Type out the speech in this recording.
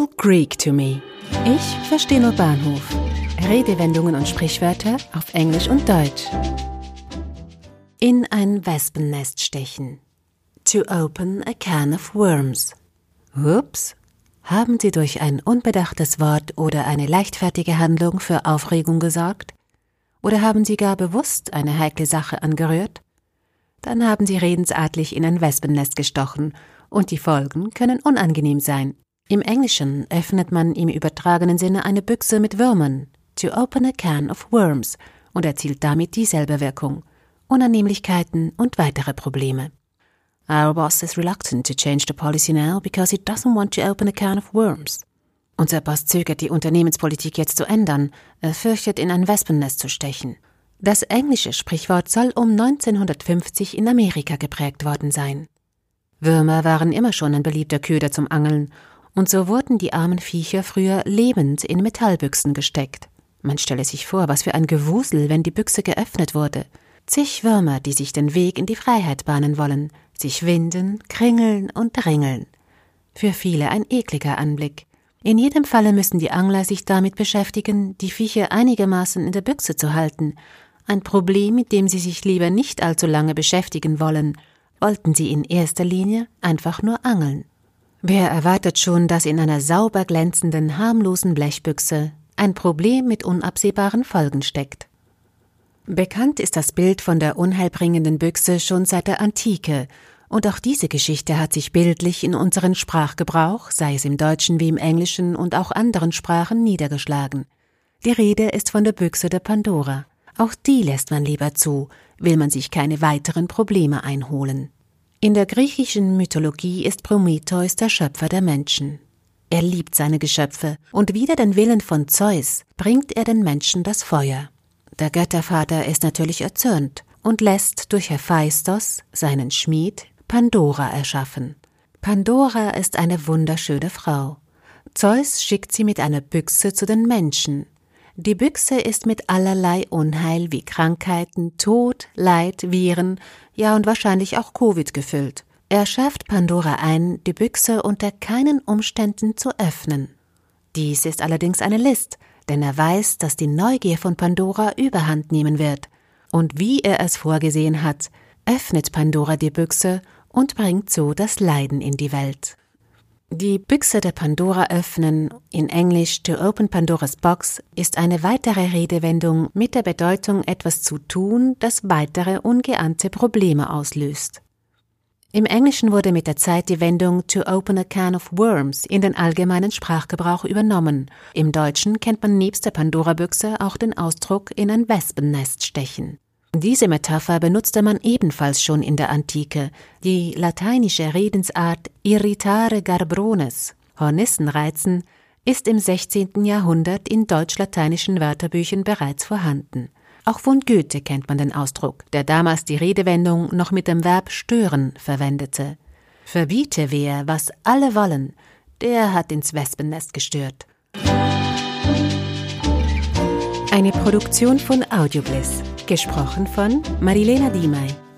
all Greek to me. Ich verstehe nur Bahnhof. Redewendungen und Sprichwörter auf Englisch und Deutsch. In ein Wespennest stechen. To open a can of worms. Ups. Haben Sie durch ein unbedachtes Wort oder eine leichtfertige Handlung für Aufregung gesorgt? Oder haben Sie gar bewusst eine heikle Sache angerührt? Dann haben Sie redensartlich in ein Wespennest gestochen, und die Folgen können unangenehm sein. Im Englischen öffnet man im übertragenen Sinne eine Büchse mit Würmern, to open a can of worms, und erzielt damit dieselbe Wirkung, Unannehmlichkeiten und weitere Probleme. Our boss is reluctant to change the policy now because he doesn't want to open a can of worms. Unser Boss zögert, die Unternehmenspolitik jetzt zu ändern. Er fürchtet, in ein Wespennest zu stechen. Das englische Sprichwort soll um 1950 in Amerika geprägt worden sein. Würmer waren immer schon ein beliebter Köder zum Angeln, und so wurden die armen Viecher früher lebend in Metallbüchsen gesteckt. Man stelle sich vor, was für ein Gewusel, wenn die Büchse geöffnet wurde. Zig Würmer, die sich den Weg in die Freiheit bahnen wollen, sich winden, kringeln und ringeln. Für viele ein ekliger Anblick. In jedem Falle müssen die Angler sich damit beschäftigen, die Viecher einigermaßen in der Büchse zu halten. Ein Problem, mit dem sie sich lieber nicht allzu lange beschäftigen wollen, wollten sie in erster Linie einfach nur angeln. Wer erwartet schon, dass in einer sauber glänzenden, harmlosen Blechbüchse ein Problem mit unabsehbaren Folgen steckt? Bekannt ist das Bild von der unheilbringenden Büchse schon seit der Antike, und auch diese Geschichte hat sich bildlich in unseren Sprachgebrauch, sei es im Deutschen wie im Englischen und auch anderen Sprachen, niedergeschlagen. Die Rede ist von der Büchse der Pandora. Auch die lässt man lieber zu, will man sich keine weiteren Probleme einholen. In der griechischen Mythologie ist Prometheus der Schöpfer der Menschen. Er liebt seine Geschöpfe, und wider den Willen von Zeus bringt er den Menschen das Feuer. Der Göttervater ist natürlich erzürnt und lässt durch Hephaistos, seinen Schmied, Pandora erschaffen. Pandora ist eine wunderschöne Frau. Zeus schickt sie mit einer Büchse zu den Menschen, die Büchse ist mit allerlei Unheil wie Krankheiten, Tod, Leid, Viren, ja und wahrscheinlich auch Covid gefüllt. Er schafft Pandora ein, die Büchse unter keinen Umständen zu öffnen. Dies ist allerdings eine List, denn er weiß, dass die Neugier von Pandora überhand nehmen wird. Und wie er es vorgesehen hat, öffnet Pandora die Büchse und bringt so das Leiden in die Welt. Die Büchse der Pandora öffnen, in Englisch to open Pandora's box, ist eine weitere Redewendung mit der Bedeutung etwas zu tun, das weitere ungeahnte Probleme auslöst. Im Englischen wurde mit der Zeit die Wendung to open a can of worms in den allgemeinen Sprachgebrauch übernommen. Im Deutschen kennt man nebst der Pandora-Büchse auch den Ausdruck in ein Wespennest stechen. Diese Metapher benutzte man ebenfalls schon in der Antike. Die lateinische Redensart irritare Garbrones, Hornissen reizen, ist im 16. Jahrhundert in deutsch-lateinischen Wörterbüchern bereits vorhanden. Auch von Goethe kennt man den Ausdruck, der damals die Redewendung noch mit dem Verb stören verwendete. Verbiete wer, was alle wollen, der hat ins Wespennest gestört. Eine Produktion von Audiobliss. Gesprochen von Marilena Diemey.